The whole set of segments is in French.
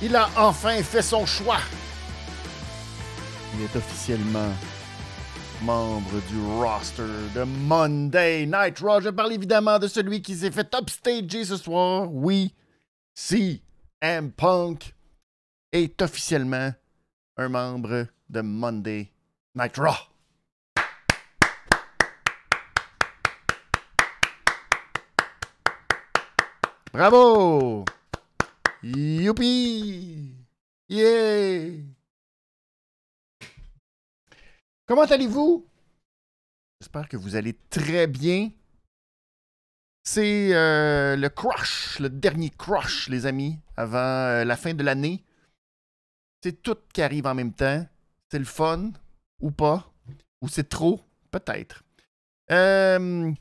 Il a enfin fait son choix. Il est officiellement membre du roster de Monday Night Raw. Je parle évidemment de celui qui s'est fait upstager ce soir. Oui, CM Punk est officiellement un membre de Monday Night Raw. Bravo! Youpi! Yeah! Comment allez-vous? J'espère que vous allez très bien. C'est euh, le crush, le dernier crush, les amis, avant euh, la fin de l'année. C'est tout qui arrive en même temps. C'est le fun, ou pas? Ou c'est trop, peut-être. Euh,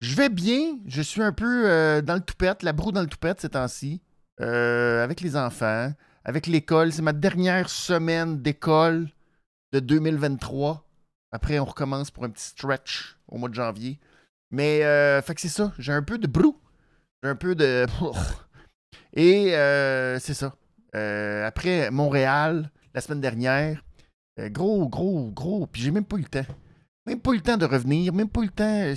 je vais bien. Je suis un peu dans le toupette, la broue dans le toupette ces temps-ci. Euh, avec les enfants, avec l'école. C'est ma dernière semaine d'école de 2023. Après, on recommence pour un petit stretch au mois de janvier. Mais, euh, fait que c'est ça. J'ai un peu de brou. J'ai un peu de. Et euh, c'est ça. Euh, après Montréal, la semaine dernière, gros, gros, gros. Puis j'ai même pas eu le temps. Même pas eu le temps de revenir. Même pas eu le temps.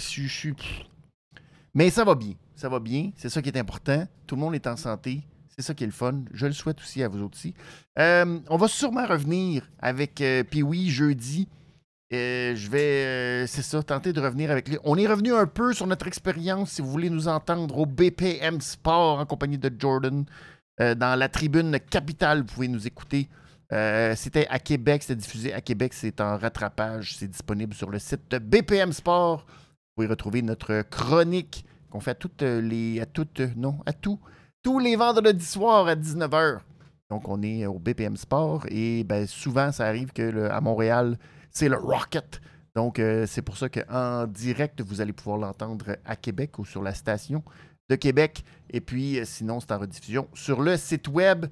Mais ça va bien. Ça va bien. C'est ça qui est important. Tout le monde est en santé. C'est ça qui est le fun. Je le souhaite aussi à vous aussi. Euh, on va sûrement revenir avec euh, jeudi. Euh, je vais, euh, c'est ça, tenter de revenir avec lui. On est revenu un peu sur notre expérience, si vous voulez nous entendre, au BPM Sport en compagnie de Jordan. dans la tribune capitale, vous pouvez nous écouter. C'était à Québec, c'était diffusé à Québec, c'est en rattrapage, c'est disponible sur le site de BPM Sport. Vous pouvez retrouver notre chronique qu'on fait à toutes les, à toutes, non, à tout, tous les vendredis soirs à 19h. Donc on est au BPM Sport et ben, souvent ça arrive que à Montréal, c'est le Rocket. Donc, euh, c'est pour ça qu'en direct, vous allez pouvoir l'entendre à Québec ou sur la station de Québec. Et puis, euh, sinon, c'est en rediffusion sur le site web.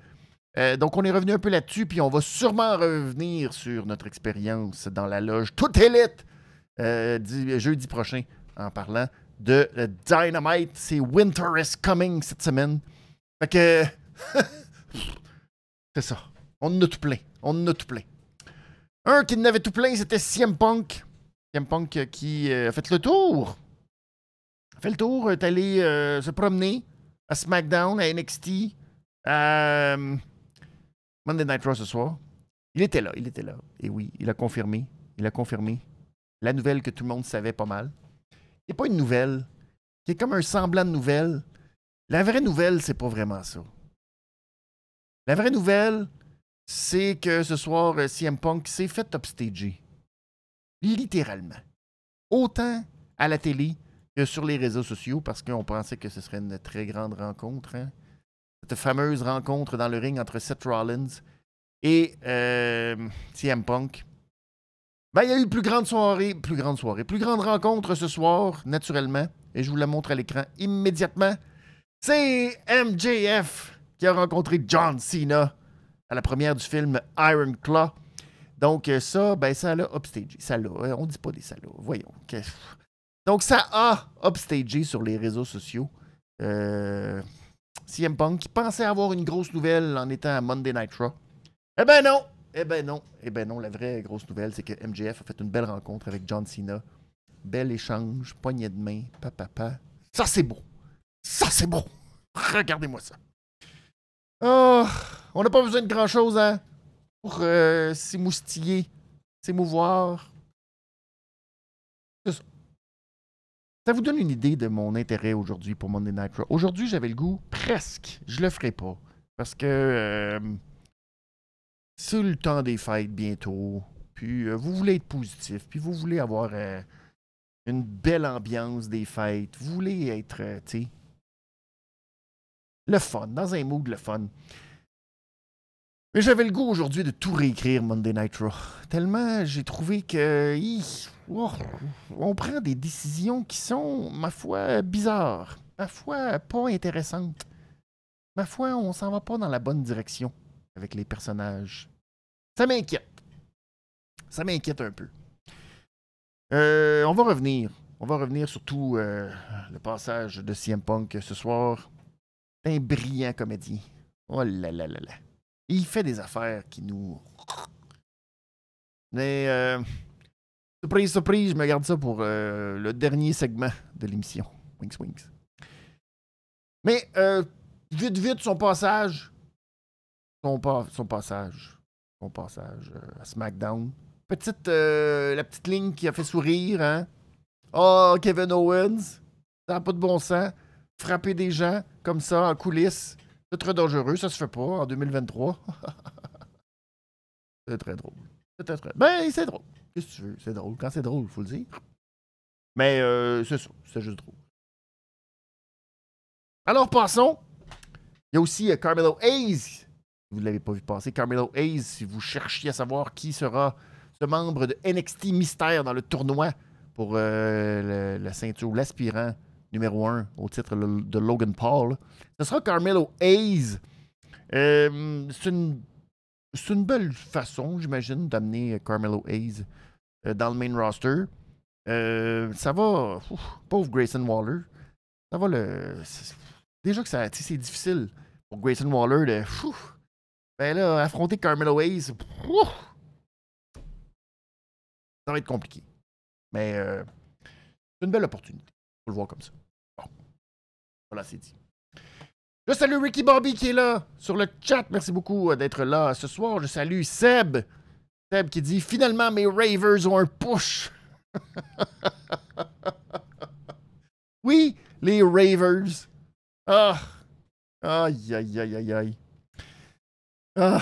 Euh, donc, on est revenu un peu là-dessus, puis on va sûrement revenir sur notre expérience dans la loge Tout Élite euh, di- jeudi prochain en parlant de Dynamite. C'est Winter is Coming cette semaine. Fait que. c'est ça. On en a tout plein. On en a tout plein. Un qui n'avait tout plein, c'était CM Punk. CM Punk qui euh, a fait le tour. A fait le tour, est allé euh, se promener à SmackDown, à NXT, à euh, Monday Night Raw ce soir. Il était là, il était là. Et oui, il a confirmé. Il a confirmé la nouvelle que tout le monde savait pas mal. Il pas une nouvelle, qui est comme un semblant de nouvelle. La vraie nouvelle, c'est pas vraiment ça. La vraie nouvelle, c'est que ce soir, euh, CM Punk s'est fait upstager. Littéralement. Autant à la télé que sur les réseaux sociaux, parce qu'on pensait que ce serait une très grande rencontre. hein. Cette fameuse rencontre dans le ring entre Seth Rollins et euh, CM Punk. Ben, il y a eu plus grande soirée, plus grande soirée, plus grande rencontre ce soir, naturellement. Et je vous la montre à l'écran immédiatement. C'est MJF qui a rencontré John Cena à la première du film Iron Claw. Donc, euh, ça, ben, ça l'a upstagé. Ça l'a. euh, On dit pas des salauds. Voyons. Donc, ça a upstagé sur les réseaux sociaux. Euh, CM Punk qui pensait avoir une grosse nouvelle en étant à Monday Night Raw. Eh ben non! Eh ben non! Eh ben non, la vraie grosse nouvelle, c'est que MJF a fait une belle rencontre avec John Cena. Bel échange, poignée de main, papa. papa. Ça, c'est beau! Ça, c'est beau! Regardez-moi ça. Oh, on n'a pas besoin de grand-chose, hein? Pour euh, s'émoustiller, s'émouvoir. Ça vous donne une idée de mon intérêt aujourd'hui pour Monday Night Raw. Aujourd'hui, j'avais le goût, presque. Je le ferai pas. Parce que euh, c'est le temps des fêtes bientôt. Puis euh, vous voulez être positif. Puis vous voulez avoir euh, une belle ambiance des fêtes. Vous voulez être, euh, tu sais, le fun, dans un mood le fun. Mais j'avais le goût aujourd'hui de tout réécrire Monday Night Raw. Tellement j'ai trouvé que oh, on prend des décisions qui sont, ma foi, bizarres. Ma foi, pas intéressantes. Ma foi, on s'en va pas dans la bonne direction avec les personnages. Ça m'inquiète. Ça m'inquiète un peu. Euh, on va revenir. On va revenir surtout euh, le passage de CM Punk ce soir. Un brillant comédien. Oh là là là là. Il fait des affaires qui nous. Mais. Euh, surprise, surprise, je me garde ça pour euh, le dernier segment de l'émission. Wings Wings. Mais, vite, vite, son passage. Son, son passage. Passage à SmackDown. Petite, la petite ligne qui a fait sourire, hein? Oh, Kevin Owens. Ça n'a pas de bon sens. Frapper des gens comme ça en coulisses. C'est très dangereux, ça se fait pas en 2023. c'est très drôle. C'est très. Ben, c'est drôle. Qu'est-ce que tu veux? C'est drôle. Quand c'est drôle, faut le dire. Mais euh, c'est ça. C'est juste drôle. Alors, passons. Il y a aussi euh, Carmelo Hayes. Vous ne l'avez pas vu passer. Carmelo Hayes, si vous cherchiez à savoir qui sera ce membre de NXT Mystère dans le tournoi pour euh, la ceinture, l'aspirant numéro 1 au titre de Logan Paul. Ce sera Carmelo Hayes. Euh, c'est une, une, belle façon, j'imagine, d'amener Carmelo Hayes euh, dans le main roster. Ça va. pauvre Grayson Waller. Ça va le. Déjà que c'est difficile pour Grayson Waller de. Ben là, affronter Carmelo Hayes. ça va être compliqué. Mais c'est une belle opportunité. Faut le voir comme ça. Voilà, c'est dit. Je salue Ricky Bobby qui est là sur le chat. Merci beaucoup euh, d'être là ce soir. Je salue Seb. Seb qui dit Finalement, mes Ravers ont un push. oui, les Ravers. Ah. Aïe, aïe, aïe, aïe, aïe. Ah.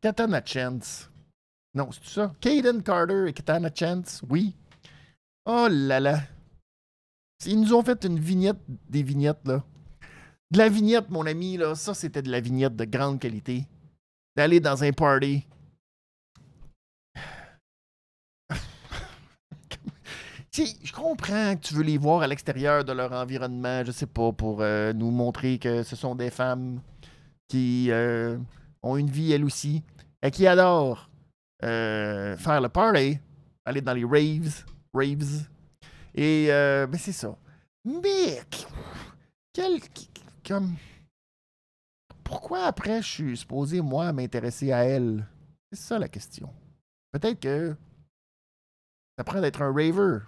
Katana Chance. Non, c'est ça? Caden Carter et Katana Chance. Oui. Oh là là. Ils nous ont fait une vignette, des vignettes, là. De la vignette, mon ami, là, ça, c'était de la vignette de grande qualité. D'aller dans un party. je comprends que tu veux les voir à l'extérieur de leur environnement, je sais pas, pour euh, nous montrer que ce sont des femmes qui euh, ont une vie elles aussi et qui adorent euh, faire le party, aller dans les raves, raves, et euh, ben c'est ça. Mais quel comme pourquoi après je suis supposé moi m'intéresser à elle? C'est ça la question. Peut-être que ça prend d'être un raver.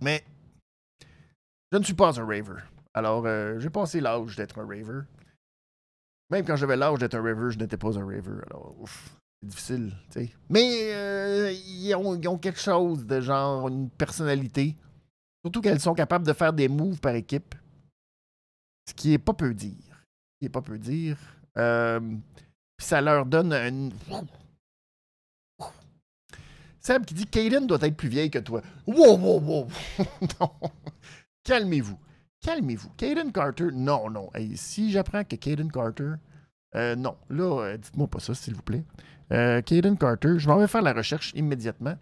Mais je ne suis pas un raver. Alors euh, j'ai passé l'âge d'être un raver. Même quand j'avais l'âge d'être un raver, je n'étais pas un raver. Alors c'est difficile, tu sais. Mais euh, ils, ont, quelque chose de genre, une personnalité. Surtout qu'elles sont capables de faire des moves par équipe. Ce qui est pas peu dire. Ce qui est pas peu dire. Euh, puis ça leur donne une. Seb qui dit Kaden doit être plus vieille que toi. Wow, wow, wow! non. Calmez-vous. Calmez-vous. Kaden Carter, non, non. si j'apprends que Kaden Carter. Euh, non, là, dites-moi pas ça, s'il vous plaît. Euh, Caden Carter, je m'en vais faire la recherche immédiatement.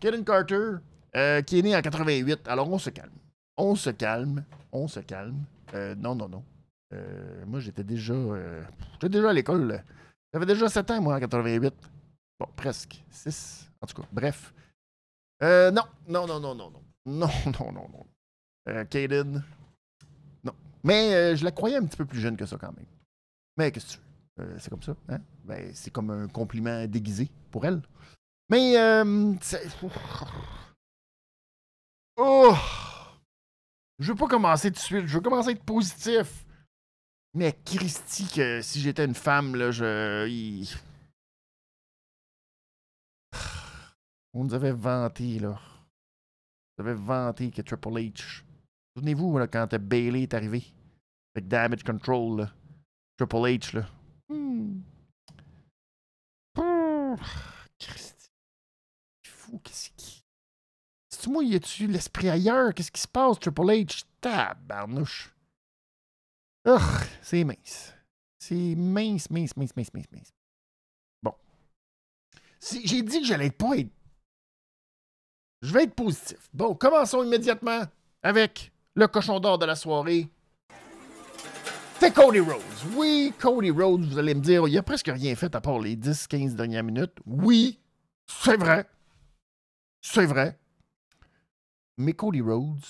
Caden Carter, euh, qui est né en 88. Alors, on se calme. On se calme. On se calme. Euh, non, non, non. moi, j'étais déjà. j'étais déjà à l'école. J'avais déjà 7 ans, moi, en 88. Bon, presque. 6. En tout cas, bref. non, non, non, non, non, non. Non, non, non, non. Caden. Mais je la croyais un petit peu plus jeune que ça, quand même. Mais qu'est-ce que tu veux? Euh, c'est comme ça. Hein? Ben, c'est comme un compliment déguisé pour elle. Mais, euh, oh! Je veux pas commencer tout de suite. Je veux commencer à être positif. Mais Christy, que si j'étais une femme, là, je. On nous avait vanté, là. On nous avait vanté que Triple H. Souvenez-vous, là, quand Bailey est arrivé. Avec Damage Control, là. Triple H, là. Hmm. Christ. Fou, qu'est-ce qui. C'est moi, y a-tu l'esprit ailleurs? Qu'est-ce qui se passe, Triple H? Tabarnouche. Ugh, c'est mince. C'est mince, mince, mince, mince, mince, mince. Bon. Si, J'ai dit que j'allais pas être. Je vais être positif. Bon, commençons immédiatement avec le cochon d'or de la soirée. C'est Cody Rhodes. Oui, Cody Rhodes, vous allez me dire, il a presque rien fait à part les 10-15 dernières minutes. Oui, c'est vrai. C'est vrai. Mais Cody Rhodes,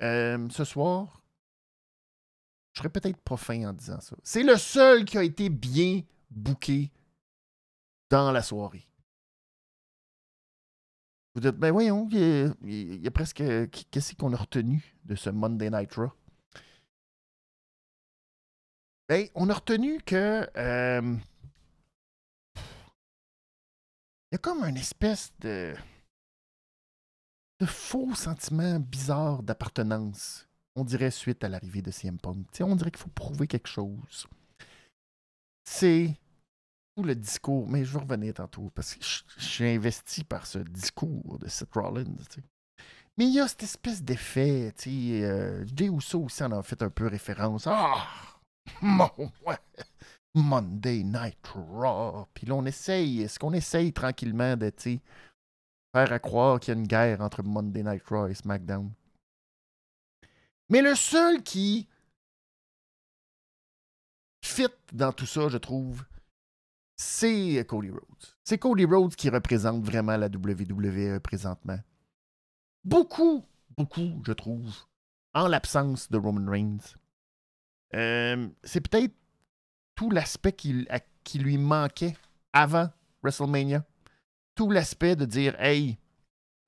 euh, ce soir, je serais peut-être pas fin en disant ça. C'est le seul qui a été bien bouqués dans la soirée. Vous dites, ben voyons, il y a, presque. Qu'est-ce qu'on a retenu de ce Monday Night Raw? Ben, on a retenu que. Euh, il y a comme une espèce de. de faux sentiment bizarre d'appartenance. On dirait suite à l'arrivée de CM Punk. on dirait qu'il faut prouver quelque chose. C'est le discours, mais je vais revenir tantôt parce que je, suis investi par ce discours de Seth Rollins. Mais il y a cette espèce d'effet, tu sais, euh, aussi en a fait un peu référence. Ah! Monday Night Raw. Puis là, on essaye, est-ce qu'on essaye tranquillement de, faire à croire qu'il y a une guerre entre Monday Night Raw et SmackDown? Mais le seul qui fit dans tout ça, je trouve, c'est Cody Rhodes. C'est Cody Rhodes qui représente vraiment la WWE présentement. Beaucoup, beaucoup, je trouve, en l'absence de Roman Reigns. Euh, c'est peut-être tout l'aspect qui, qui, lui manquait avant WrestleMania. Tout l'aspect de dire Hey,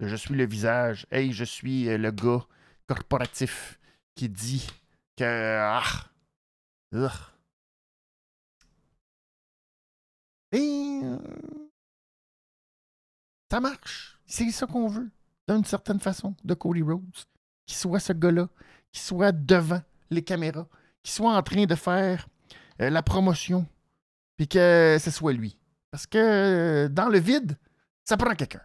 je suis le visage, hey, je suis euh, le gars corporatif qui dit que. Ah, et euh, ça marche. C'est ça qu'on veut, d'une certaine façon, de Cody Rhodes. Qu'il soit ce gars-là, qu'il soit devant les caméras, qu'il soit en train de faire euh, la promotion, puis que ce soit lui. Parce que euh, dans le vide, ça prend quelqu'un.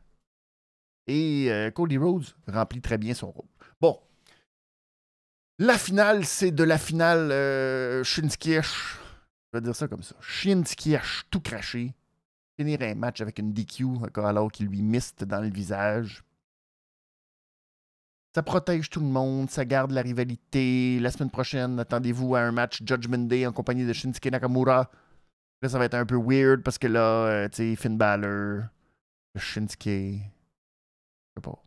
Et Cody Rhodes remplit très bien son rôle. Bon. La finale, c'est de la finale euh, je vais dire ça comme ça. Shinsuke a tout craché. Finir un match avec une DQ alors qu'il lui miste dans le visage. Ça protège tout le monde, ça garde la rivalité. La semaine prochaine, attendez-vous à un match Judgment Day en compagnie de Shinsuke Nakamura. Là, ça va être un peu weird parce que là, euh, tu sais, Finn Balor, Shinsuke. Je sais pas.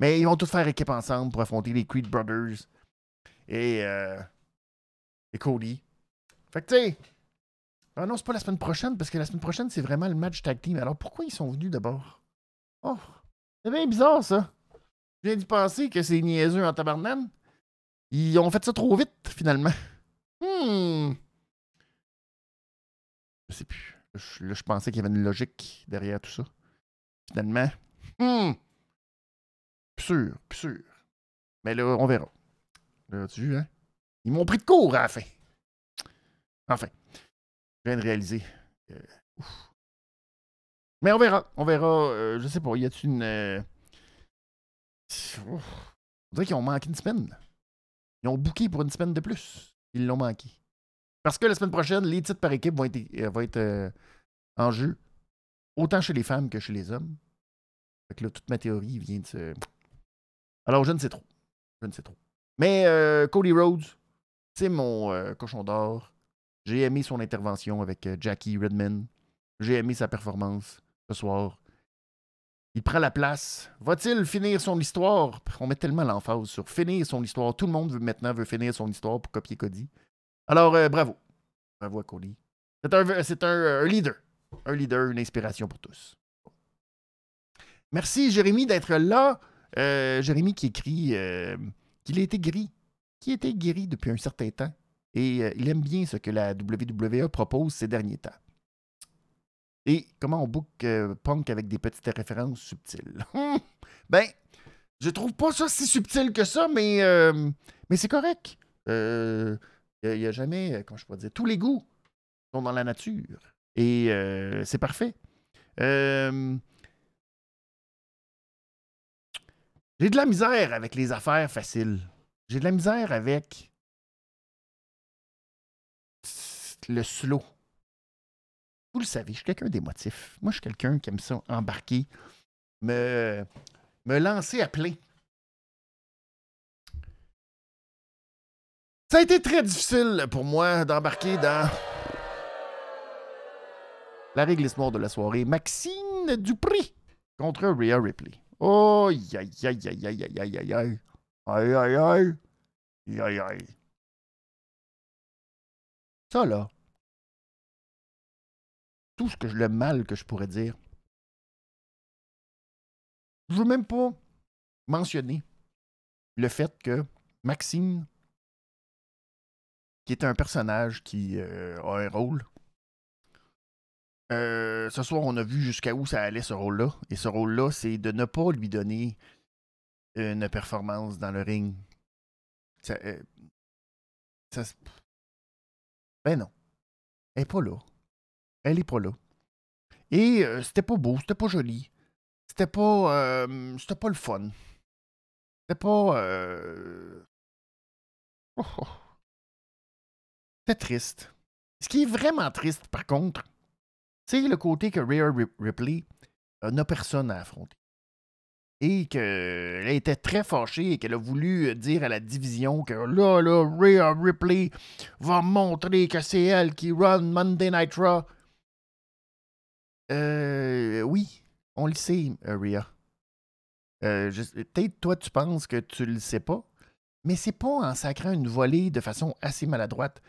Mais ils vont tous faire équipe ensemble pour affronter les Creed Brothers et, euh, et Cody. Fait que, tu sais, ah non, c'est pas la semaine prochaine, parce que la semaine prochaine, c'est vraiment le match tag team. Alors pourquoi ils sont venus d'abord? Oh, c'est bien bizarre ça. Je viens d'y penser que c'est niaiseux en tabarnane. Ils ont fait ça trop vite, finalement. Hmm. Je sais plus. Là, je pensais qu'il y avait une logique derrière tout ça. Finalement. Hmm. Plus sûr, plus sûr. Mais là, on verra. Là, tu vu, hein? Ils m'ont pris de court à la fin. Enfin. Je de réaliser. Mais on verra. On verra. Euh, je sais pas. Y a-t-il une. Euh... On dirait qu'ils ont manqué une semaine. Ils ont booké pour une semaine de plus. Ils l'ont manqué. Parce que la semaine prochaine, les titres par équipe vont être, euh, vont être euh, en jeu. Autant chez les femmes que chez les hommes. Fait que là, toute ma théorie vient de se. Alors, je ne sais trop. Je ne sais trop. Mais Cody Rhodes, c'est mon cochon d'or. J'ai aimé son intervention avec euh, Jackie Redman. J'ai aimé sa performance ce soir. Il prend la place. Va-t-il finir son histoire? On met tellement l'emphase sur finir son histoire. Tout le monde veut, maintenant veut finir son histoire pour copier Cody. Alors, euh, bravo. Bravo à Cody. C'est un, leader. Un leader, une inspiration pour tous. Merci, Jérémy, d'être là. Euh, Jérémy qui écrit qu'il a été guéri. Qui été guéri depuis un certain temps et euh, il aime bien ce que la WWE propose ces derniers temps. Et comment on book euh, Punk avec des petites références subtiles? ben, je trouve pas ça si subtil que ça, mais, euh, c'est correct. Il n'y a, jamais, comment je pourrais dire, tous les goûts sont dans la nature. Et c'est parfait. J'ai de la misère avec les affaires faciles. J'ai de la misère avec le slow. Vous le savez, je suis quelqu'un d'émotif. Moi, je suis quelqu'un qui aime ça embarquer, me, me lancer à plein. Ça a été très difficile pour moi d'embarquer dans la réglisse-mort de la soirée. Maxine Dupri contre Rhea Ripley. Oh, aïe, aïe, aïe, aïe, aïe, aïe, aïe. Aïe, aïe, aïe. Aïe, aïe, aïe. Ça, là, tout ce que le mal que je pourrais dire. Je veux même pas mentionner le fait que Maxime, qui est un personnage qui euh, a un rôle, euh, ce soir, on a vu jusqu'à où ça allait ce rôle-là. Et ce rôle-là, c'est de ne pas lui donner une performance dans le ring. Ça, euh, ben non. Elle est pas là. Elle est pas là. Et euh, c'était pas beau, c'était pas joli. C'était pas. c'était pas le fun. C'était pas. Oh, oh. C'était triste. Ce qui est vraiment triste, par contre, c'est le côté que Rhea Ripley euh, n'a personne à affronter. Et qu'elle était très fâchée et qu'elle a voulu dire à la division que là, là, Rhea Ripley va montrer que c'est elle qui run Monday Night Raw. Euh, oui, on le sait, euh, Rhea. Euh, Peut-être toi, tu penses que tu le sais pas, mais c'est pas en sacrant une volée de façon assez maladroite.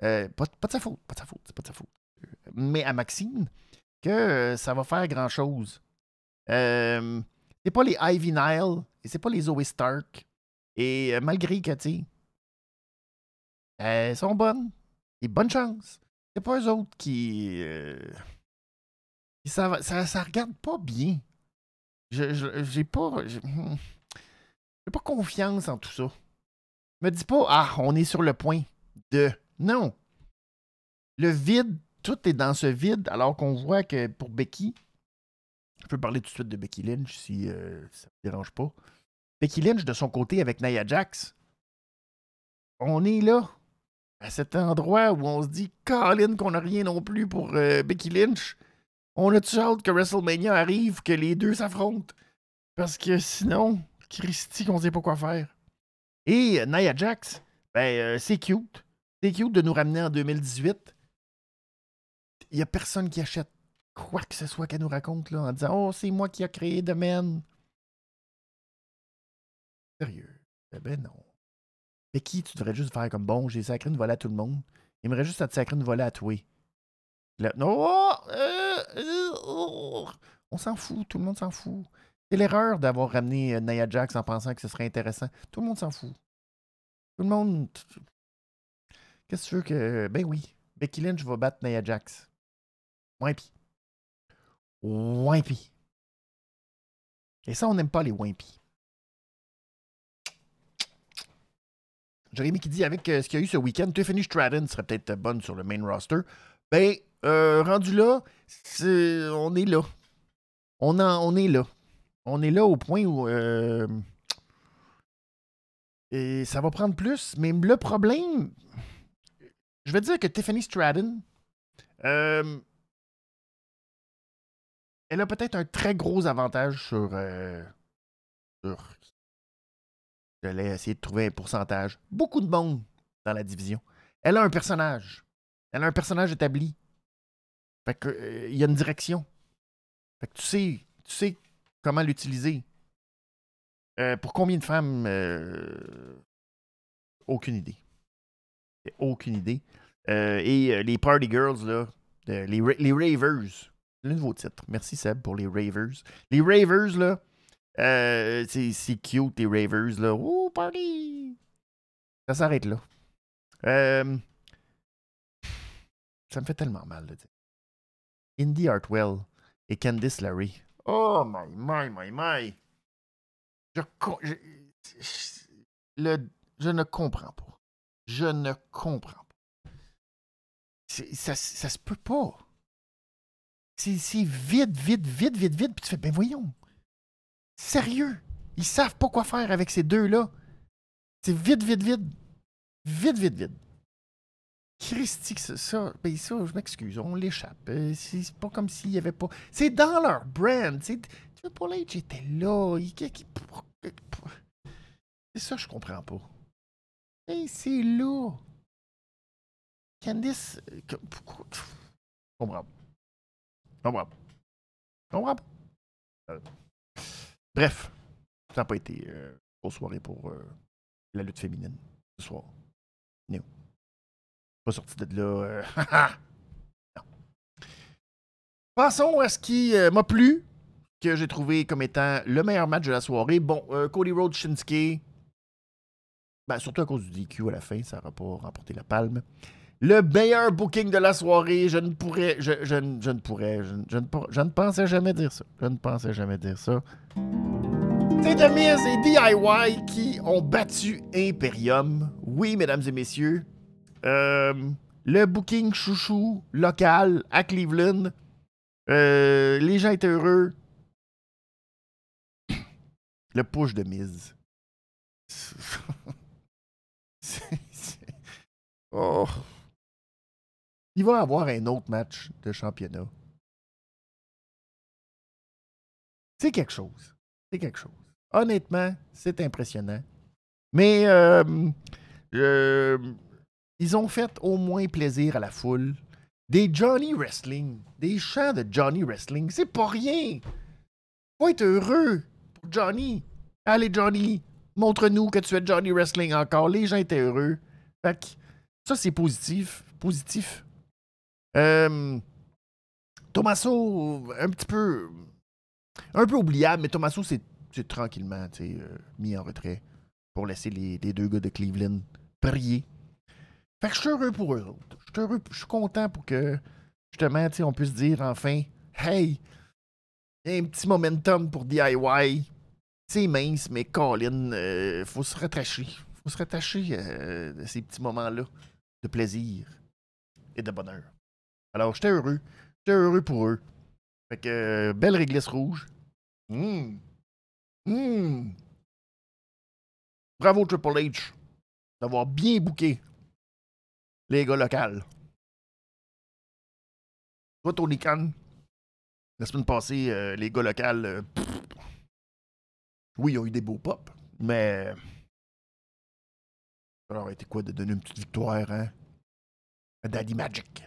pas, pas, de sa faute, pas de sa faute, c'est pas de sa faute mais à Maxine que euh, ça va faire grand-chose. Euh, c'est pas les Ivy Nile et c'est pas les Zoe Stark. Et euh, malgré que, tu elles sont bonnes. Et bonne chance. C'est pas eux autres qui. Ça, ça, regarde pas bien. J'ai pas. J'ai pas confiance en tout ça. Me dis pas, ah, on est sur le point de. Non. Le vide tout est dans ce vide, alors qu'on voit que pour Becky, je peux parler tout de suite de Becky Lynch si euh, ça ne dérange pas. Becky Lynch, de son côté, avec Nia Jax, on est là, à cet endroit où on se dit, Colin, qu'on n'a rien non plus pour euh, Becky Lynch. On a-tu hâte que WrestleMania arrive, que les deux s'affrontent? Parce que sinon, Christy, qu'on sait pas quoi faire. Et euh, Nia Jax, ben, c'est cute. C'est cute de nous ramener en 2018 il n'y a personne qui achète quoi que ce soit qu'elle nous raconte là, en disant Oh, c'est moi qui a créé Domaine. Sérieux? Eh ben non. Mais qui tu devrais juste faire comme bon, j'ai sacré une volée à tout le monde. Il aimerait juste te sacrer une volée à toi. non! Euh, euh, on s'en fout, tout le monde s'en fout. C'est l'erreur d'avoir ramené euh, Nia Jax en pensant que ce serait intéressant. Tout le monde s'en fout. Tout le monde. Qu'est-ce que tu veux que. Ben oui. Becky Lynch va battre Nia Jax. Wimpy. Wimpy. Et ça, on n'aime pas les Wimpy. Jérémy qui dit avec euh, ce qu'il y a eu ce week-end, Tiffany Stratton serait peut-être bonne sur le main roster. Ben, euh, rendu là, on est là. On, on est là. On est là au point où. Euh, et ça va prendre plus. Mais le problème. Je vais dire que Tiffany Stratton. Euh, elle a peut-être un très gros avantage sur. Euh, sur J'allais essayer de trouver un pourcentage. Beaucoup de monde dans la division. Elle a un personnage. Elle a un personnage établi. Fait que euh, il y a une direction. Fait que tu sais, tu sais comment l'utiliser. Euh, pour combien de femmes Aucune idée. Aucune idée. et les Party Girls, là, les, les Ravers, le nouveau titre. Merci Seb pour les Ravers. Les Ravers, là, euh, c'est cute, les Ravers, là. Oh, party! Ça s'arrête là. Euh, ça me fait tellement mal de dire. Indy Hartwell et Candice Larry. Oh my, my, my, my. Je, je, le, je ne comprends pas. Je ne comprends pas. Ça, ça se peut pas. C'est vide, vide, vide, vide, vide. Puis tu fais, ben voyons. Sérieux? Ils savent pas quoi faire avec ces deux-là. C'est vide, vide, vide. Vide, vide, vide. Christy, ça, ben ça, je m'excuse, on l'échappe. Euh, c'est pas comme s'il y avait pas. C'est dans leur brand. Tu vois, Paul H était là. C'est ça, je comprends pas. Et c'est là. Candice. Euh, je comprends. Comprends pas. Euh, bref, ça n'a pas été euh, grosse soirée pour la lutte féminine ce soir. Non. Pas sorti de là. Euh, non. Passons à ce qui euh, m'a plu, que j'ai trouvé comme étant le meilleur match de la soirée. Bon, euh, Cody Rhodes, Shinsuke. Ben, surtout à cause du DQ à la fin, ça n'aura pas remporté la palme. Le meilleur booking de la soirée, je ne pourrais, je, ne- pourrais, je, ne- je pensais jamais dire ça. Je ne pensais jamais dire ça. C'est Miz et DIY qui ont battu Imperium. Oui, mesdames et messieurs. Euh, le booking chouchou local à Cleveland. Euh, les gens étaient heureux. Le push de c'est- oh. Il va avoir un autre match de championnat. C'est quelque chose. C'est quelque chose. Honnêtement, c'est impressionnant. Mais euh, ils ont fait au moins plaisir à la foule. Des Johnny Wrestling, des chants de Johnny Wrestling, c'est pas rien. Faut être heureux pour Johnny. Allez, Johnny, montre-nous que tu es Johnny Wrestling encore. Les gens étaient heureux. Fait que ça, c'est positif. Positif. Euh, Tommaso, un petit peu. Un peu oubliable, mais Tommaso, c'est tranquillement euh, mis en retrait pour laisser les deux gars de Cleveland prier. Fait que je suis heureux pour eux. Je suis heureux, je suis content pour que, justement, on puisse dire enfin, hey, y a un petit momentum pour DIY. C'est mince, mais Colin, euh, faut se rattacher. faut se rattacher euh, de ces petits moments-là de plaisir et de bonheur. Alors, j'étais heureux. J'étais heureux pour eux. Fait que, euh, belle réglisse rouge. Hum. Hum. Bravo Triple H d'avoir bien booké les gars locaux. Toi, Tony Khan, la semaine passée, euh, les gars locaux, euh, oui, ils ont eu des beaux pops, mais ça aurait été quoi de donner une petite victoire, hein? À Daddy Magic.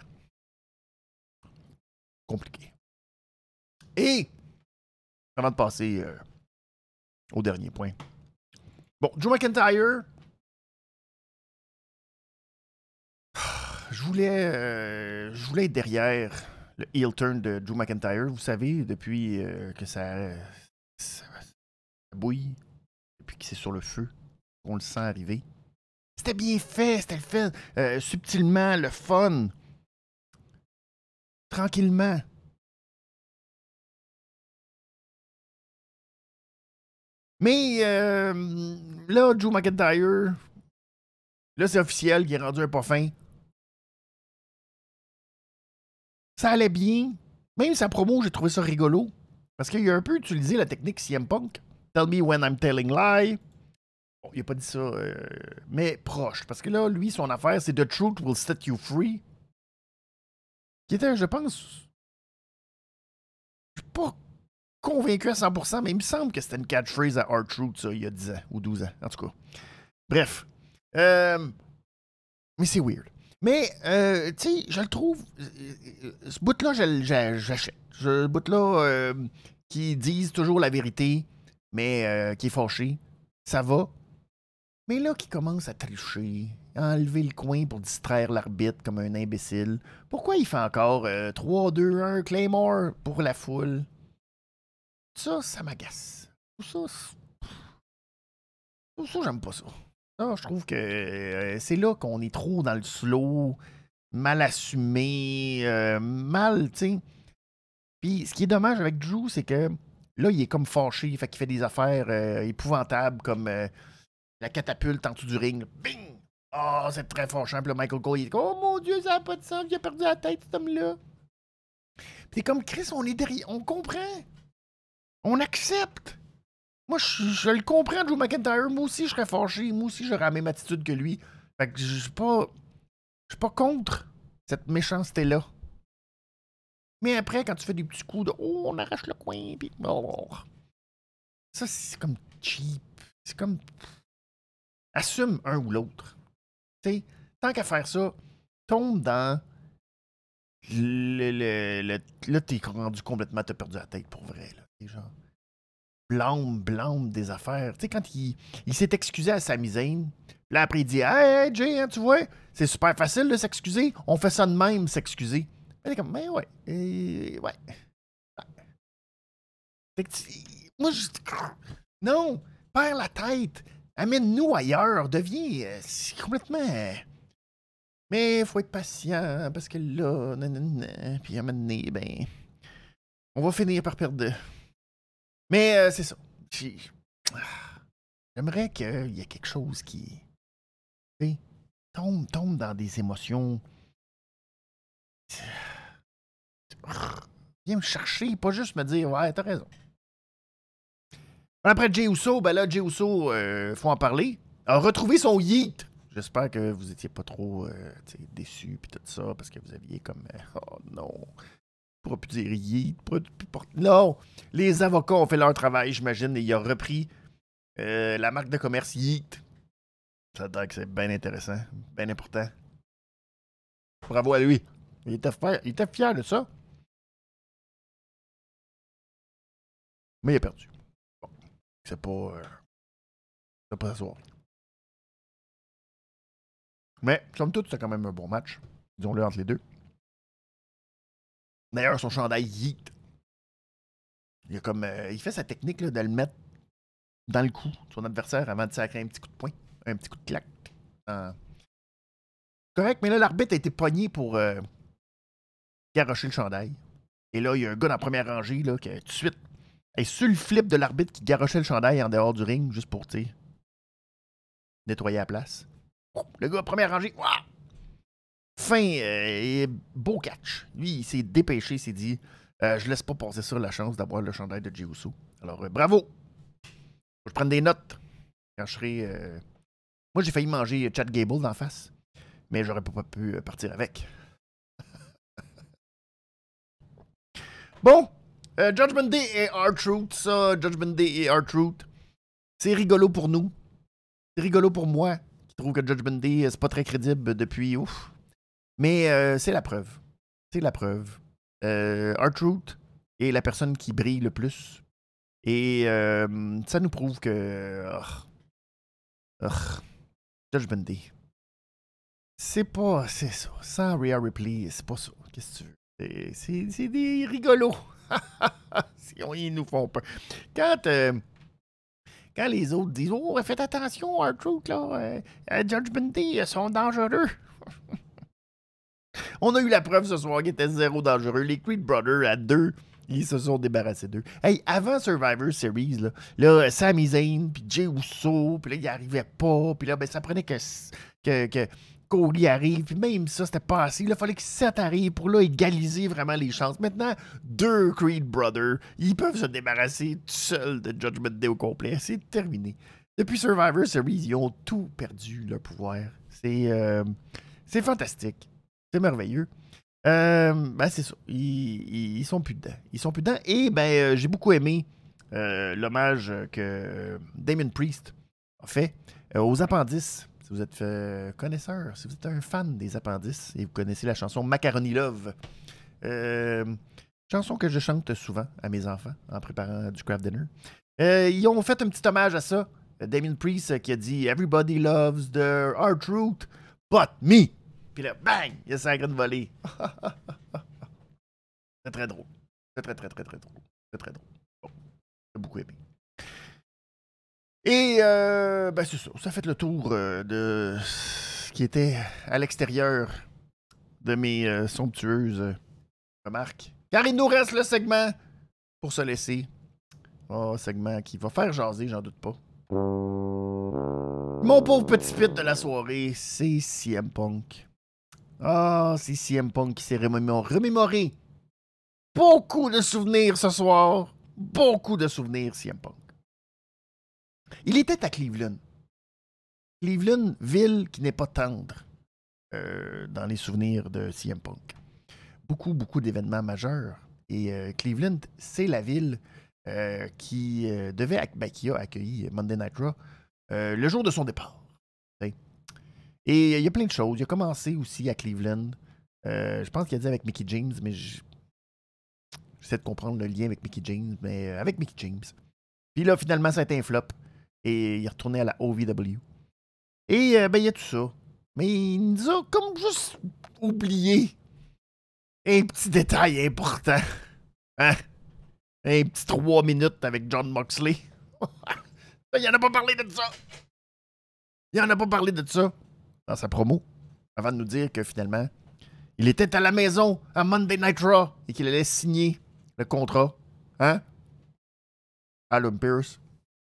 Compliqué. Et, avant de passer euh, au dernier point. Bon, Joe McIntyre. Voulais, euh, je voulais être derrière le heel turn de Drew McIntyre. Vous savez, depuis euh, que ça, bouille, depuis que c'est sur le feu, on le sent arriver. C'était bien fait, c'était le fait euh, subtilement, le fun. Tranquillement. Mais là, Drew McIntyre, là, c'est officiel qu'il est rendu un pas fin. Ça allait bien. Même sa promo, j'ai trouvé ça rigolo. Parce qu'il a un peu utilisé la technique CM Punk. Tell me when I'm telling lie. Bon, il a pas dit ça, euh, mais proche. Parce que là, lui, son affaire, c'est The truth will set you free. Qui était, je pense. Je suis pas convaincu à 100%, mais il me semble que c'était une catchphrase à Art Truth, ça, il y a 10 ans ou 12 ans. En tout cas. Bref. Euh, mais c'est weird. Mais, euh, tu sais, je le trouve. euh, Ce bout-là, j'achète. Ce bout-là, euh, qui disent toujours la vérité, mais euh, qui est fâché, ça va. Mais là, qui commence à tricher, à enlever le coin pour distraire l'arbitre comme un imbécile, pourquoi il fait encore euh, 3-2-1 Claymore pour la foule? Ça, ça m'agace. Ça, c'est- ça, j'aime pas ça. Ça, je trouve que euh, c'est là qu'on est trop dans le slow, mal assumé, euh, mal, tu sais. Puis ce qui est dommage avec Drew, c'est que là, il est comme fâché, fait qu'il fait des affaires euh, épouvantables comme la catapulte en dessous du ring. Bing! Oh, c'est très fâchant. Puis là, Michael Cole, il est comme, oh mon Dieu, ça n'a pas de sens, il a perdu la tête, cet homme-là. Puis comme Chris, on est derrière, on comprend. On accepte. Moi, je, le comprends, Drew McIntyre. Moi aussi, je serais fâché. Moi aussi, j'aurais la même attitude que lui. Fait que je suis pas. Je suis pas contre cette méchanceté-là. Mais après, quand tu fais des petits coups de Oh, on arrache le coin, puis. oh. Ça, c'est comme cheap. C'est comme. Assume un ou l'autre. Tu sais, tant qu'à faire ça, tombe dans. Le, le, là, t'es rendu complètement, t'as perdu la tête pour vrai. Là. Genre blâme, blâme des affaires. Tu sais, quand il, il s'est excusé à Sami Zayn, là après il dit Hey, hey, Jay, hein, tu vois, c'est super facile de s'excuser. On fait ça de même, s'excuser. Elle comme, mais ouais, et, ouais. Que tu- moi, je. Non, perds la tête. Amène-nous ailleurs. Deviens euh, complètement. euh, Mais faut être patient parce que là, nanana, puis à un moment donné, ben. On va finir par perdre. Mais euh, c'est ça. Ah, J'aimerais qu'il y ait quelque chose qui. tombe, tombe dans des émotions. Viens me chercher, pas juste me dire Ouais, t'as raison. Après Jey Uso, ben là, Jey Uso, euh, faut en parler, a retrouvé son yeet. J'espère que vous étiez pas trop euh, déçus puis tout ça, parce que vous aviez comme euh, Oh non, on pourra plus dire yeet. Non! Les avocats ont fait leur travail, j'imagine, et il a repris euh, la marque de commerce Yeet. Ça l'air que c'est bien intéressant, bien important. Bravo à lui. Il était fier, il était fier de ça. Mais il a perdu. Bon. C'est pas. Euh, c'est pas s'asseoir. Mais, somme toute, c'est quand même un bon match. Disons-le entre les deux. D'ailleurs, son chandail Yeet. Il, a comme, euh, il fait sa technique de le mettre dans le cou son adversaire avant de sacrer un petit coup de poing, un petit coup de claque. Ah. Correct, mais là, l'arbitre a été pogné pour euh, garrocher le chandail. Et là, il y a un gars dans la première rangée là, qui, tout de suite, est sur le flip de l'arbitre qui garochait le chandail en dehors du ring juste pour, nettoyer la place. Le gars, première rangée! Fin, euh, beau catch. Lui, il s'est dépêché, il s'est dit euh, je laisse pas passer ça la chance d'avoir le chandail de Jey. Alors, euh, bravo! Je prenne des notes quand je serai. euh, Moi, j'ai failli manger Chad Gable d'en face, mais j'aurais pas pu partir avec. bon, Judgment Day et R-Truth, ça, Judgment Day et R-Truth, c'est rigolo pour nous. C'est rigolo pour moi, qui trouve que Judgment Day, c'est pas très crédible depuis ouf. Mais euh, c'est la preuve. C'est la preuve. Euh, R-Truth est la personne qui brille le plus. Et euh, ça nous prouve que. oh, oh, Judgment Day. C'est pas. C'est ça. Sans Rhea Ripley, c'est pas ça. Qu'est-ce que tu veux? C'est- des rigolos. Si on- Ils nous font peur. Quand. euh, quand les autres disent Oh, faites attention, R-Truth, là. Judgment Day, ils sont dangereux. On a eu la preuve ce soir qu'ils étaient zéro dangereux. Les Creed Brothers, à deux, ils se sont débarrassés d'eux. Hey, avant Survivor Series, là, là Sami Zayn, puis Jey Uso, puis là, il arrivait pas, puis là, ben, ça prenait que, que, que Cody arrive, puis même ça, c'était pas assez. Il fallait que Seth arrive pour là, égaliser vraiment les chances. Maintenant, deux Creed Brothers, ils peuvent se débarrasser tout seuls de Judgment Day au complet. C'est terminé. Depuis Survivor Series, ils ont tout perdu, leur pouvoir. C'est euh, c'est fantastique. C'est merveilleux. Euh, ben, c'est ça. Ils, sont plus dedans. Ils sont plus dedans. Et ben, euh, j'ai beaucoup aimé euh, l'hommage que Damon Priest a fait aux appendices. Si vous êtes connaisseur, si vous êtes un fan des appendices et vous connaissez la chanson Macaroni Love, chanson que je chante souvent à mes enfants en préparant du craft dinner. Ils ont fait un petit hommage à ça. Damien Priest qui a dit Everybody loves the R-Truth, but me. Puis là, bang, il y a sa graine volée. c'est très drôle. C'est très, très, très, très drôle. C'est très drôle. J'ai beaucoup aimé. Et, euh, ben, c'est ça. Ça fait le tour euh, de ce qui était à l'extérieur de mes euh, somptueuses remarques. Car il nous reste le segment pour se laisser. Oh, segment qui va faire jaser, j'en doute pas. Mon pauvre petit pit de la soirée, c'est CM Punk. Ah, c'est CM Punk qui s'est remémor- remémoré. Beaucoup de souvenirs ce soir. Beaucoup de souvenirs, CM Punk. Il était à Cleveland. Cleveland, ville qui n'est pas tendre euh, dans les souvenirs de CM Punk. Beaucoup, beaucoup d'événements majeurs. Et euh, Cleveland, c'est la ville euh, qui devait ben, qui a accueilli Monday Night Raw le jour de son départ. Et il y a plein de choses. Il a commencé aussi à Cleveland. Euh, je pense qu'il a dit avec Mickey James, mais je- j'essaie de comprendre le lien avec Mickey James, mais euh, avec Mickey James. Puis là, finalement, ça a été un flop. Et il est retourné à la OVW. Et euh, ben, il y a tout ça. Mais il nous a comme juste oublié. Un petit détail important. Hein? Un petit trois minutes avec John Moxley. Il en a pas parlé de ça. Il en a pas parlé de ça dans sa promo. Avant de nous dire que finalement, il était à la maison à Monday Night Raw et qu'il allait signer le contrat. Hein? Adam Pierce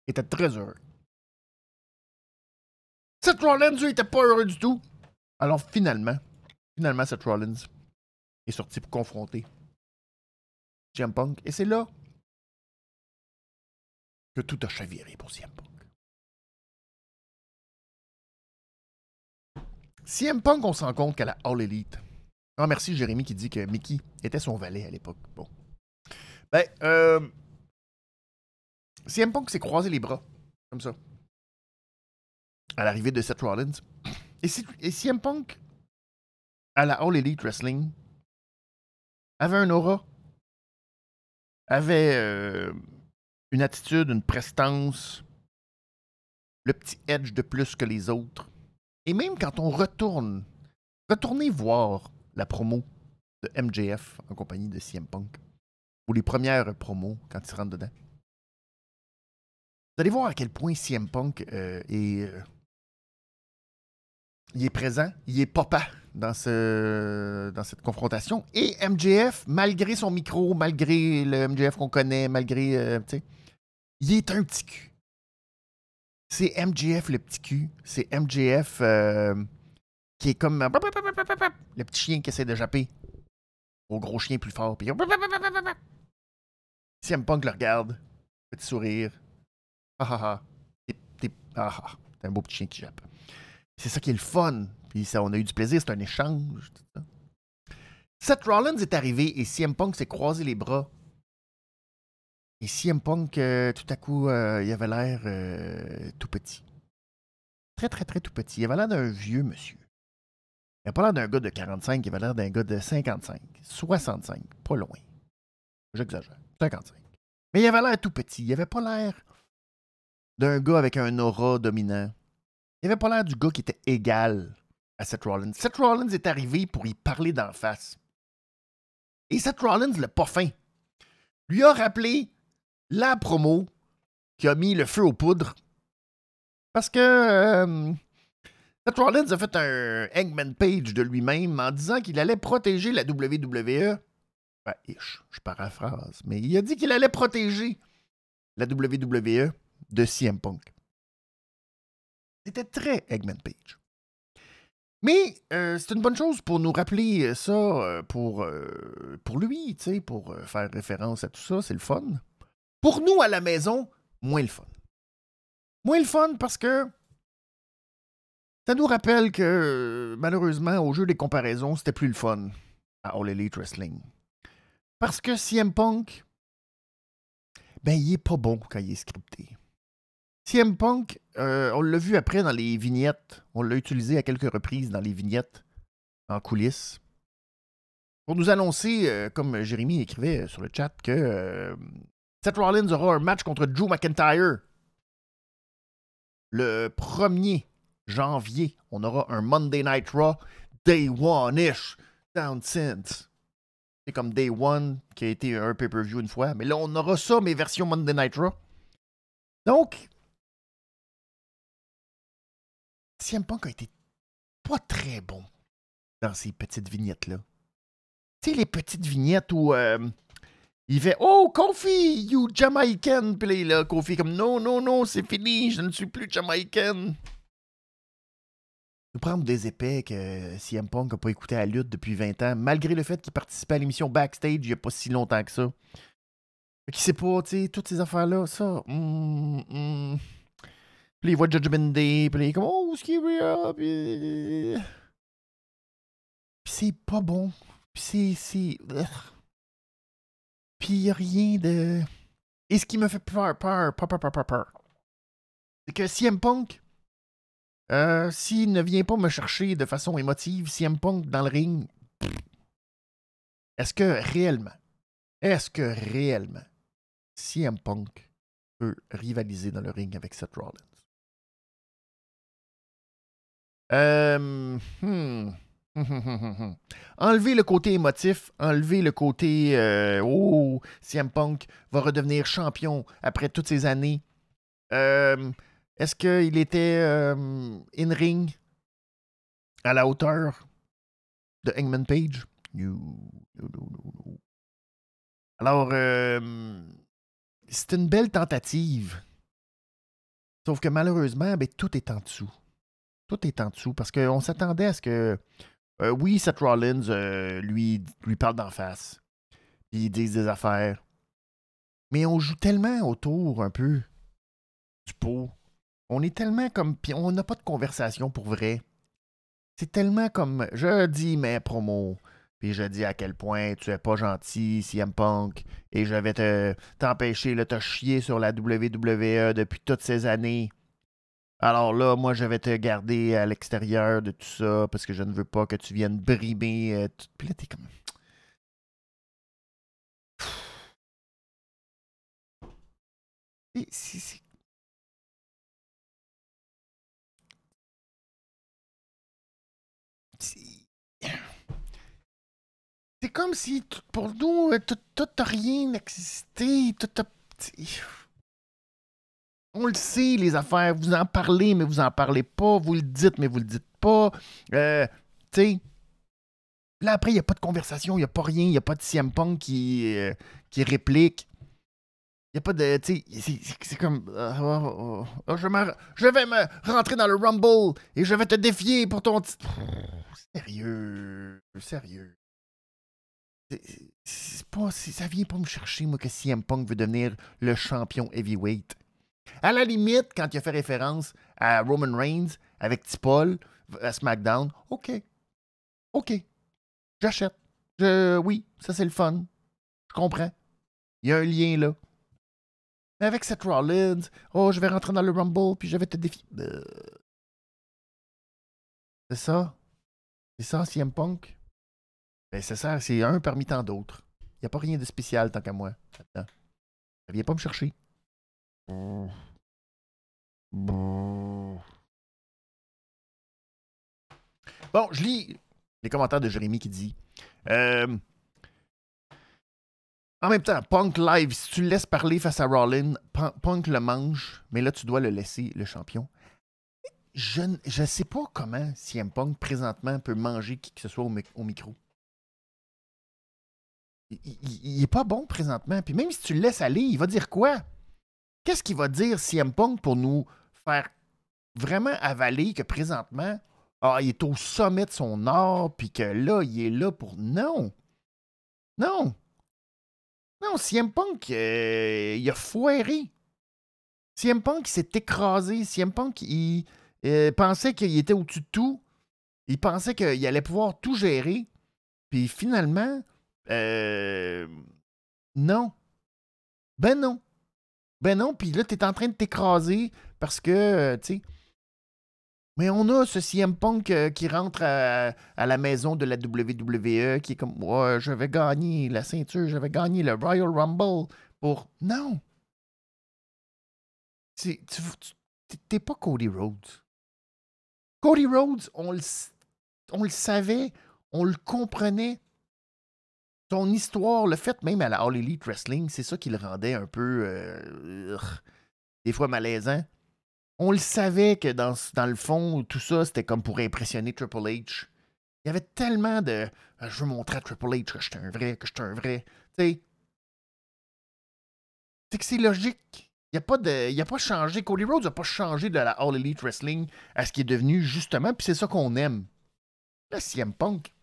était très heureux. Seth Rollins, lui, était pas heureux du tout. Alors finalement, finalement, Seth Rollins est sorti pour confronter CM Punk. Et c'est là que tout a chaviré pour CM Punk. CM Punk, on se rend compte qu'à la All Elite. Ah, merci Jérémy qui dit que Mickey était son valet à l'époque. Bon. Ben, euh, CM Punk s'est croisé les bras, comme ça, à l'arrivée de Seth Rollins. Et, et CM Punk, à la All Elite Wrestling, avait un aura, avait euh, une attitude, une prestance, le petit edge de plus que les autres. Et même quand on retourne, retournez voir la promo de MJF en compagnie de CM Punk, ou les premières promos quand il rentre dedans. Vous allez voir à quel point CM Punk euh, est, euh, il est présent, il est papa dans, ce, dans cette confrontation. Et MJF, malgré son micro, malgré le MJF qu'on connaît, malgré, euh, il est un petit cul. C'est MJF le petit cul. C'est MJF qui est comme le petit chien qui essaie de japper au gros chien plus fort. Puis CM Punk le regarde, petit sourire. Ah ah ah. T'es ah, ah. un beau petit chien qui jappe. C'est ça qui est le fun. Puis ça, on a eu du plaisir, c'est un échange. Seth Rollins est arrivé et CM Punk s'est croisé les bras. Et CM Punk, tout à coup, euh, il avait l'air euh, tout petit. Très, très, très tout petit. Il avait l'air d'un vieux monsieur. Il n'avait pas l'air d'un gars de 45, il avait l'air d'un gars de 55, 65, pas loin. J'exagère. 55. Mais il avait l'air tout petit. Il avait pas l'air d'un gars avec un aura dominant. Il avait pas l'air du gars qui était égal à Seth Rollins. Seth Rollins est arrivé pour y parler d'en face. Et Seth Rollins, le pas lui a rappelé la promo qui a mis le feu aux poudres. Parce que euh, Rollins a fait un Eggman Page de lui-même en disant qu'il allait protéger la WWE. Ben, je paraphrase, mais il a dit qu'il allait protéger la WWE de CM Punk. C'était très Eggman Page. Mais euh, c'est une bonne chose pour nous rappeler ça euh, pour, euh, pour lui, pour faire référence à tout ça, c'est le fun. Pour nous à la maison, moins le fun. Moins le fun parce que ça nous rappelle que malheureusement, au jeu des comparaisons, c'était plus le fun à All Elite Wrestling. Parce que CM Punk, ben, il est pas bon quand il est scripté. CM Punk, euh, on l'a vu après dans les vignettes. On l'a utilisé à quelques reprises dans les vignettes en coulisses. Pour nous annoncer, euh, comme Jérémy écrivait sur le chat, que euh, Seth Rollins aura un match contre Drew McIntyre. Le 1er janvier, on aura un Monday Night Raw Day One-ish. Down since. C'est comme Day One qui a été un pay-per-view une fois. Mais là, on aura ça, mais version Monday Night Raw. Donc, CM Punk a été pas très bon dans ces petites vignettes-là. Tu sais, les petites vignettes où euh, il fait Oh, Kofi, you Jamaican. Puis là, Kofi, comme Non, non, non, c'est fini, je ne suis plus Jamaican. Nous prendre des épais que CM Punk n'a pas écouté à la lutte depuis 20 ans, malgré le fait qu'il participait à l'émission Backstage il n'y a pas si longtemps que ça. Qui sait pas, tu sais, toutes ces affaires-là, ça. Hum, hum. Puis il voit Judgment Day, puis il est comme Oh, est Puis, puis c'est pas bon. Puis c'est. Puis il a rien de. Et ce qui me fait peur, peur, peur, peur, peur, peur, c'est que CM Punk, euh, s'il ne vient pas me chercher de façon émotive, CM Punk dans le ring, est-ce que réellement, est-ce que réellement, CM Punk peut rivaliser dans le ring avec Seth Rollins? Euh, hmm. Enlever le côté émotif, enlever le côté euh, Oh, CM Punk va redevenir champion après toutes ces années. Euh, est-ce qu'il était euh, in-ring à la hauteur de Hangman Page? Alors, c'est une belle tentative. Sauf que malheureusement, ben, tout est en dessous. Tout est en dessous parce qu'on s'attendait à ce que euh, oui, Seth Rollins euh, lui, lui parle d'en face. Puis ils disent des affaires. Mais on joue tellement autour un peu du pot. On est tellement comme. Puis on n'a pas de conversation pour vrai. C'est tellement comme. Je dis mes promos. Puis je dis à quel point tu es pas gentil, CM Punk. Et je vais te t'empêcher de te chier sur la WWE depuis toutes ces années. Alors là, moi, je vais te garder à l'extérieur de tout ça parce que je ne veux pas que tu viennes brimer. Euh, tout... Puis comme. C'est. Comme si pour nous, tout n'a rien existé. Tout a... On le sait, les affaires. Vous en parlez, mais vous en parlez pas. Vous le dites, mais vous le dites pas. Euh, tu sais. Là, après, il n'y a pas de conversation, il n'y a pas rien, il n'y a pas de CM Punk qui, euh, qui réplique. Il n'y a pas de. Tu sais, c'est comme. Euh, oh, oh, oh, je, vais me rentrer dans le Rumble et je vais te défier pour ton. Sérieux. Sérieux. C'est pas, ça vient pas me chercher, moi, que CM Punk veut devenir le champion heavyweight. À la limite, quand il a fait référence à Roman Reigns avec T-Paul à SmackDown, OK. OK. J'achète. Je, oui, ça c'est le fun. Je comprends. Il y a un lien là. Mais avec Seth Rollins, oh, je vais rentrer dans le Rumble puis je vais te défier. C'est ça. C'est ça, CM Punk? Ben, c'est ça, c'est un parmi tant d'autres. Il n'y a pas rien de spécial tant qu'à moi. Ça vient pas me chercher. Bon, je lis les commentaires de Jérémy qui dit euh, En même temps, Punk live, si tu le laisses parler face à Rollin, Punk le mange, mais là, tu dois le laisser le champion. Je ne sais pas comment CM Punk présentement peut manger qui que ce soit au, micro. Il, il, est pas bon présentement. Puis même si tu le laisses aller, il va dire quoi? Qu'est-ce qu'il va dire CM Punk pour nous faire vraiment avaler que présentement, ah, il est au sommet de son art, puis que là, il est là pour. Non! Non! Non, CM Punk, euh, il a foiré. CM Punk s'est écrasé. CM Punk, il euh, pensait qu'il était au-dessus de tout. Il pensait qu'il allait pouvoir tout gérer. Puis finalement, euh, non. Ben non. Ben non, puis là, t'es en train de t'écraser parce que, euh, tu sais. Mais on a ce CM Punk euh, qui rentre à, la maison de la WWE qui est comme ouais, je vais gagner la ceinture, je vais gagner le Royal Rumble pour. Non! T'es pas Cody Rhodes. Cody Rhodes, on le savait, on le comprenait son histoire, le fait même à la All Elite Wrestling, c'est ça qui le rendait un peu, euh, des fois malaisant. On le savait que dans, dans le fond, tout ça, c'était comme pour impressionner Triple H. Il y avait tellement de ah, je veux montrer à Triple H que je suis un vrai, que je suis un vrai. Tu sais. C'est que c'est logique. Il n'a pas, de, a pas changé. Cody Rhodes n'a pas changé de la All Elite Wrestling à ce qui est devenu justement, puis c'est ça qu'on aime. Là, CM Punk,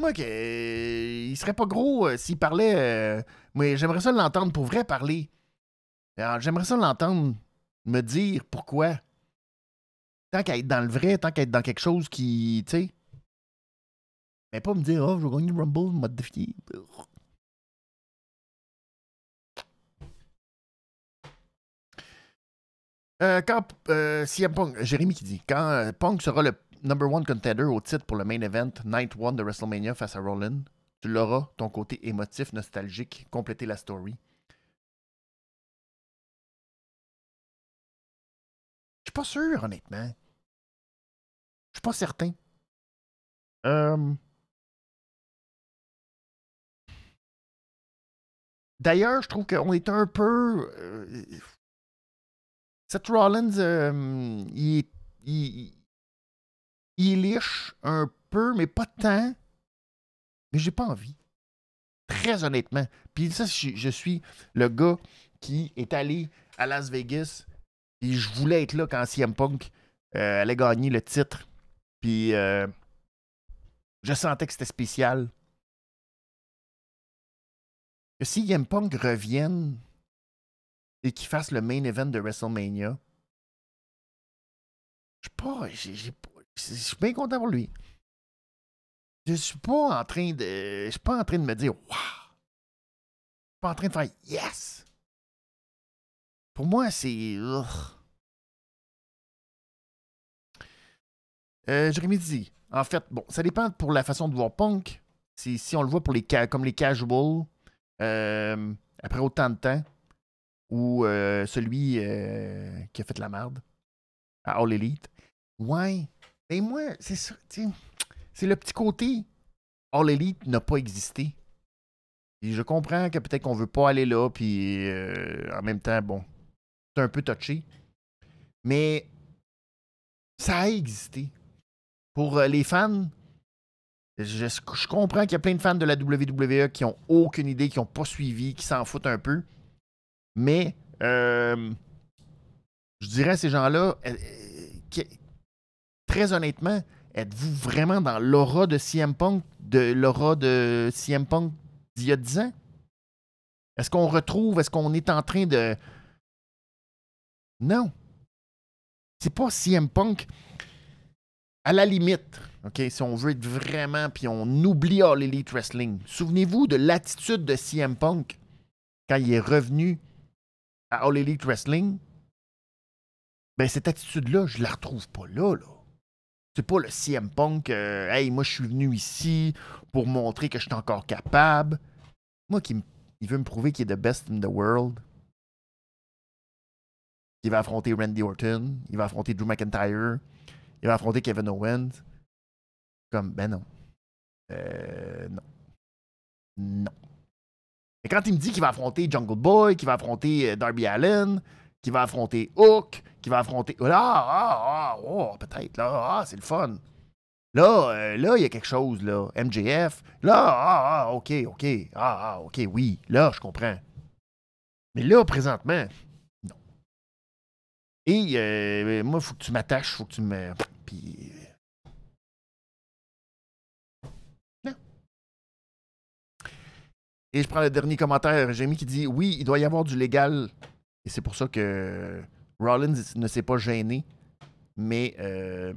moi, que, il serait pas gros euh, s'il parlait. Euh, mais j'aimerais ça l'entendre pour vrai parler. J'aimerais ça l'entendre me dire pourquoi. Tant qu'à être dans le vrai, tant qu'à être dans quelque chose qui. Tu sais. Mais pas me dire, oh, je vais gagner le Rumble, mode défier. Euh, quand euh, si Punk, Jérémy qui dit, quand Punk sera le number one contender au titre pour le main event Night One de WrestleMania face à Rollin. Tu l'auras, ton côté émotif, nostalgique, compléter la story. Je suis pas sûr, honnêtement. suis pas certain. Euh, D'ailleurs, je trouve qu'on est un peu. Euh, Seth Rollins, euh, il, il, il liche un peu, mais pas tant. Mais j'ai pas envie. Très honnêtement. Puis ça, je, suis le gars qui est allé à Las Vegas. Et je voulais être là quand CM Punk euh, allait gagner le titre. Puis euh, je sentais que c'était spécial. Que si CM Punk revienne et qu'il fasse le main event de WrestleMania, je sais pas, je suis bien content pour lui. Je suis pas en train de. Je suis pas en train de me dire Waouh! Je suis pas en train de faire Yes! Pour moi, c'est. Euh, Jérémy dit En fait, bon, ça dépend pour la façon de voir Punk. Si, si on le voit pour les comme les casuals, euh, après autant de temps, ou euh, celui euh, qui a fait la merde à All Elite. Ouais. Et moi, c'est ça. C'est le petit côté. All Elite n'a pas existé. Et je comprends que peut-être qu'on veut pas aller là, puis euh, en même temps, bon, c'est un peu touché. Mais ça a existé. Pour euh, les fans, je, comprends qu'il y a plein de fans de la WWE qui ont aucune idée, qui n'ont pas suivi, qui s'en foutent un peu. Mais euh, je dirais à ces gens-là, très honnêtement, êtes-vous vraiment dans l'aura de CM Punk, de l'aura de CM Punk d'il y a 10 ans? Est-ce qu'on retrouve, est-ce qu'on est en train de. Non. C'est pas CM Punk. À la limite, OK, si on veut être vraiment, puis on oublie All Elite Wrestling, souvenez-vous de l'attitude de CM Punk quand il est revenu à All Elite Wrestling? Ben, cette attitude-là, je la retrouve pas là, là. C'est pas le CM Punk, euh, hey, moi je suis venu ici pour montrer que je suis encore capable. Moi, qui il veut me prouver qu'il est the best in the world. Il va affronter Randy Orton, il va affronter Drew McIntyre, il va affronter Kevin Owens. Comme, ben non. Euh, non. Non. Et quand il me dit qu'il va affronter Jungle Boy, qu'il va affronter euh, Darby Allen, qu'il va affronter Hook, qui va affronter. Ah, ah, ah, oh, peut-être, là, ah, c'est le fun. Là, euh, là, il y a quelque chose, là. MJF. Là, ah, ah, OK, OK. Ah, ah, OK, oui. Là, je comprends. Mais là, présentement, non. Et euh, moi, il faut que tu m'attaches, faut que tu me. Puis. Non. Et je prends le dernier commentaire. Jamie qui dit Oui, il doit y avoir du légal. Et c'est pour ça que Rollins ne s'est pas gêné, mais euh,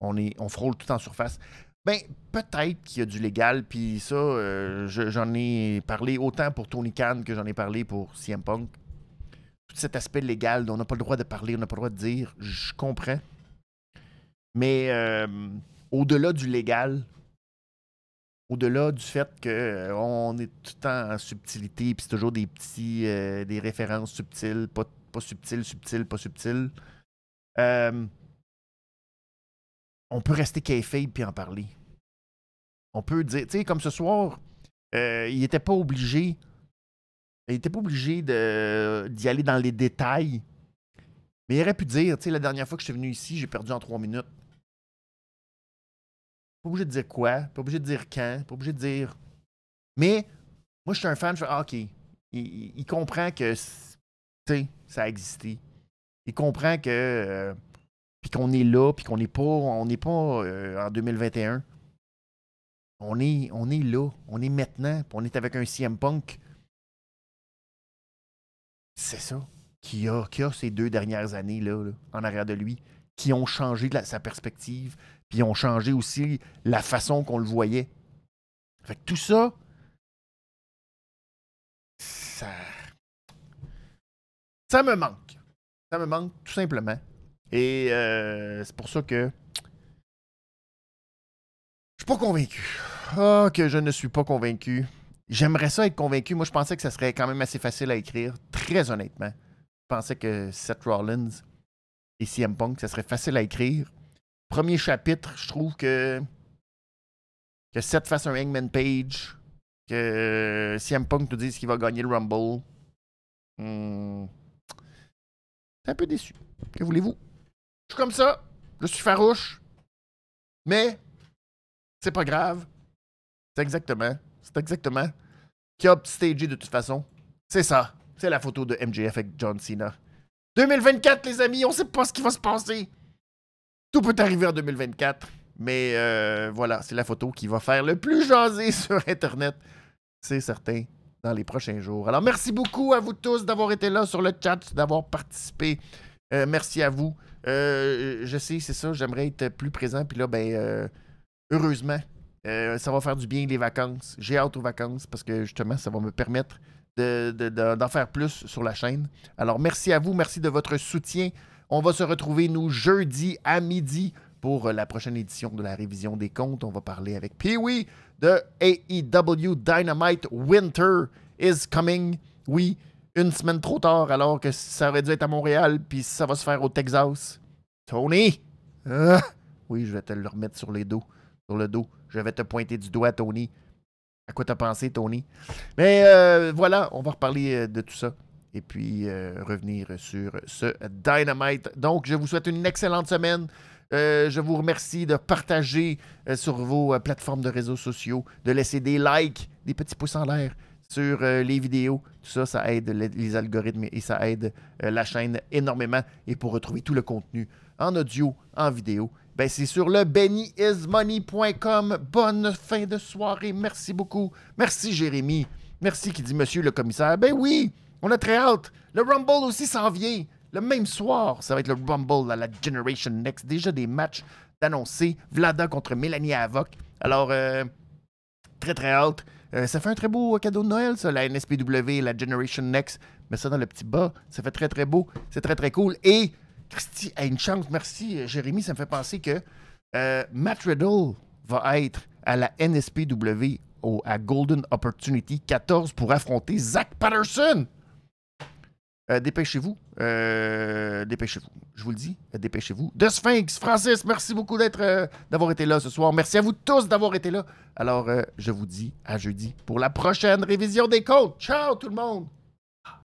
on, est, on frôle tout en surface. Ben, peut-être qu'il y a du légal, puis ça, euh, j'en ai parlé autant pour Tony Khan que j'en ai parlé pour CM Punk. Tout cet aspect légal, on n'a pas le droit de parler, on n'a pas le droit de dire, je comprends. Mais euh, au-delà du légal, au-delà du fait qu'on est tout le temps en subtilité, puis c'est toujours des petits, des références subtiles, pas subtil, subtil, pas subtil. Euh, on peut rester kayfabe puis en parler. On peut dire, tu sais, comme ce soir, euh, il n'était pas obligé. Il n'était pas obligé d'y aller dans les détails. Mais il aurait pu dire, tu sais, la dernière fois que je suis venu ici, j'ai perdu en trois minutes. Pas obligé de dire quoi, pas obligé de dire quand, pas obligé de dire. Mais moi, je suis un fan, je fais ah, OK. il comprend que ça a existé. Il comprend que. Euh, puis qu'on est là, puis qu'on n'est pas, on n'est pas euh, en 2021. On est, on est là, on est maintenant, on est avec un CM Punk. C'est ça. Qui a, qui a ces deux dernières années là, en arrière de lui, qui ont changé sa perspective, puis ont changé aussi la façon qu'on le voyait. Fait que tout ça, ça, ça me manque. Ça me manque tout simplement. Et euh, c'est pour ça que je suis pas convaincu. Ah, que je ne suis pas convaincu. J'aimerais ça être convaincu. Moi, je pensais que ça serait quand même assez facile à écrire. Très honnêtement. Je pensais que Seth Rollins et CM Punk, ça serait facile à écrire. premier chapitre, je trouve que que Seth fasse un Hangman Page, que CM Punk nous dise qu'il va gagner le Rumble. Hmm. Un peu déçu. Que voulez-vous? Je suis comme ça. Je suis farouche. Mais c'est pas grave. C'est exactement. C'est exactement. Qui a upstagé de toute façon. C'est ça. C'est la photo de MJF avec John Cena. 2024, les amis, on sait pas ce qui va se passer. Tout peut arriver en 2024. Mais euh, voilà, c'est la photo qui va faire le plus jaser sur Internet. C'est certain dans les prochains jours. Alors, merci beaucoup à vous tous d'avoir été là sur le chat, d'avoir participé. Euh, merci à vous. Euh, je sais, c'est ça, j'aimerais être plus présent. Puis là, ben, heureusement, ça va faire du bien les vacances. J'ai hâte aux vacances parce que justement, ça va me permettre d'en faire plus sur la chaîne. Alors, merci à vous, merci de votre soutien. On va se retrouver, nous, jeudi à midi pour la prochaine édition de la révision des comptes. On va parler avec Pee-Wee de AEW Dynamite Winter is coming. Oui, une semaine trop tard alors que ça aurait dû être à Montréal, puis ça va se faire au Texas. Tony! Ah! Oui, je vais te le remettre sur les dos. Sur le dos. Je vais te pointer du doigt, Tony. À quoi t'as pensé, Tony? Mais euh, voilà, on va reparler euh, de tout ça. Et puis euh, revenir sur ce Dynamite. Donc, je vous souhaite une excellente semaine. Je vous remercie de partager sur vos plateformes de réseaux sociaux, de laisser des likes, des petits pouces en l'air sur les vidéos. Tout ça, ça aide les, algorithmes et ça aide la chaîne énormément. Et pour retrouver tout le contenu en audio, en vidéo, ben, c'est sur le bennyismoney.com. Bonne fin de soirée. Merci beaucoup. Merci, Jérémy. Merci qui dit Monsieur le commissaire. Ben oui, on a très hâte. Le Rumble aussi s'en vient. Le même soir, ça va être le Rumble à la Generation Next. Déjà des matchs d'annoncer. Vlada contre Mélanie Avoc. Alors, euh, très très hâte. Euh, ça fait un très beau cadeau de Noël, ça, la NSPW, la Generation Next. Mais ça dans le petit bas. Ça fait très très beau. C'est très très cool. Et Christy a une chance. Merci, Jérémy. Ça me fait penser que euh, Matt Riddle va être à la NSPW au, à Golden Opportunity 14 pour affronter Zach Patterson. Euh, dépêchez-vous. Euh, dépêchez-vous. Je vous le dis, dépêchez-vous. De Sphinx, Francis, merci beaucoup d'être, d'avoir été là ce soir. Merci à vous tous d'avoir été là. Alors, je vous dis à jeudi pour la prochaine révision des comptes. Ciao tout le monde!